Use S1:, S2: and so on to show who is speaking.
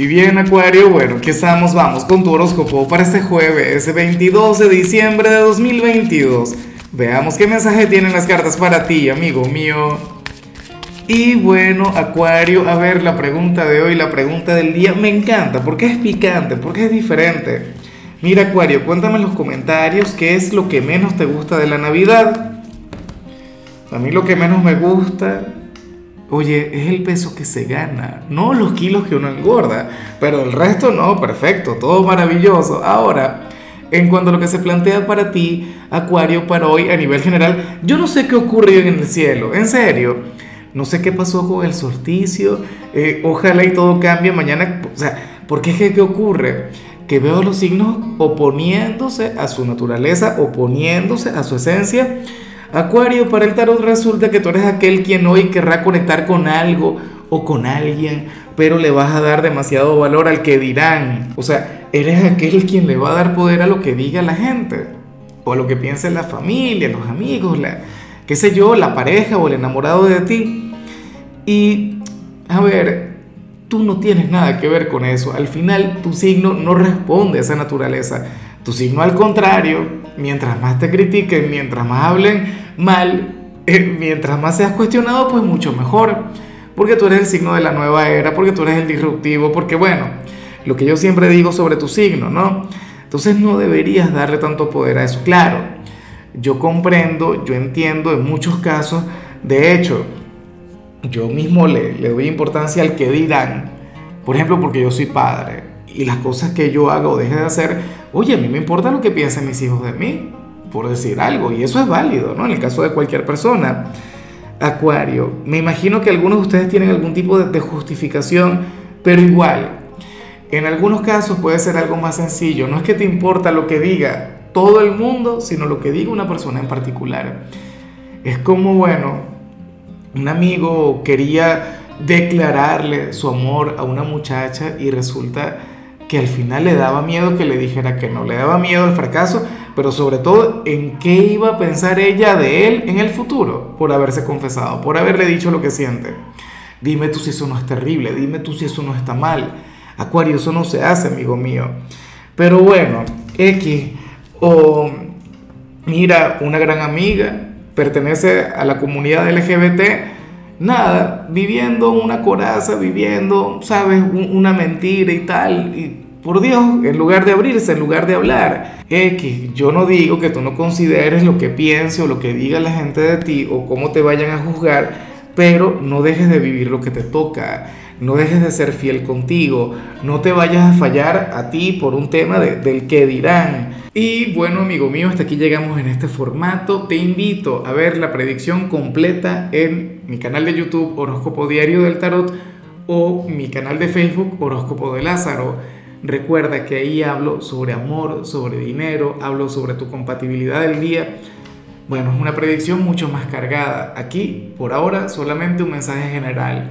S1: Y bien, Acuario, bueno, ¿qué estamos? Vamos con tu horóscopo para este jueves, 22 de diciembre de 2022. Veamos qué mensaje tienen las cartas para ti, amigo mío. Y bueno, Acuario, a ver, la pregunta de hoy, la pregunta del día, me encanta, porque es picante, porque es diferente. Mira, Acuario, cuéntame en los comentarios qué es lo que menos te gusta de la Navidad. A mí lo que menos me gusta Oye, es el peso que se gana, no los kilos que uno engorda, pero el resto no, perfecto, todo maravilloso. Ahora, en cuanto a lo que se plantea para ti, Acuario, para hoy a nivel general, yo no sé qué ocurrió en el cielo, en serio. No sé qué pasó con el solsticio, eh, ojalá y todo cambie mañana, o sea, ¿por qué qué ocurre? Que veo los signos oponiéndose a su naturaleza, oponiéndose a su esencia Acuario, para el tarot resulta que tú eres aquel quien hoy querrá conectar con algo o con alguien, pero le vas a dar demasiado valor al que dirán. O sea, eres aquel quien le va a dar poder a lo que diga la gente, o a lo que piense la familia, los amigos, la, qué sé yo, la pareja o el enamorado de ti. Y, a ver, tú no tienes nada que ver con eso. Al final, tu signo no responde a esa naturaleza. Tu signo, al contrario, mientras más te critiquen, mientras más hablen mal, eh, mientras más seas cuestionado, pues mucho mejor. Porque tú eres el signo de la nueva era, porque tú eres el disruptivo, porque bueno, lo que yo siempre digo sobre tu signo, ¿no? Entonces no deberías darle tanto poder a eso. Claro, yo comprendo, yo entiendo en muchos casos, de hecho, yo mismo le, le doy importancia al que dirán, por ejemplo, porque yo soy padre y las cosas que yo hago o deje de hacer, oye, a mí me importa lo que piensen mis hijos de mí, por decir algo, y eso es válido, ¿no? En el caso de cualquier persona. Acuario, me imagino que algunos de ustedes tienen algún tipo de, de justificación, pero igual, en algunos casos puede ser algo más sencillo, no es que te importa lo que diga todo el mundo, sino lo que diga una persona en particular. Es como, bueno, un amigo quería declararle su amor a una muchacha y resulta que al final le daba miedo que le dijera que no, le daba miedo al fracaso, pero sobre todo en qué iba a pensar ella de él en el futuro por haberse confesado, por haberle dicho lo que siente. Dime tú si eso no es terrible, dime tú si eso no está mal. Acuario, eso no se hace, amigo mío. Pero bueno, X, o mira, una gran amiga, pertenece a la comunidad LGBT, nada, viviendo una coraza, viviendo, sabes, una mentira y tal, y por Dios, en lugar de abrirse, en lugar de hablar. X, yo no digo que tú no consideres lo que piense o lo que diga la gente de ti o cómo te vayan a juzgar, pero no dejes de vivir lo que te toca, no dejes de ser fiel contigo, no te vayas a fallar a ti por un tema del que dirán. Y bueno, amigo mío, hasta aquí llegamos en este formato. Te invito a ver la predicción completa en mi canal de YouTube Horóscopo Diario del Tarot o mi canal de Facebook Horóscopo de Lázaro. Recuerda que ahí hablo sobre amor, sobre dinero, hablo sobre tu compatibilidad del día. Bueno, es una predicción mucho más cargada. Aquí, por ahora, solamente un mensaje general.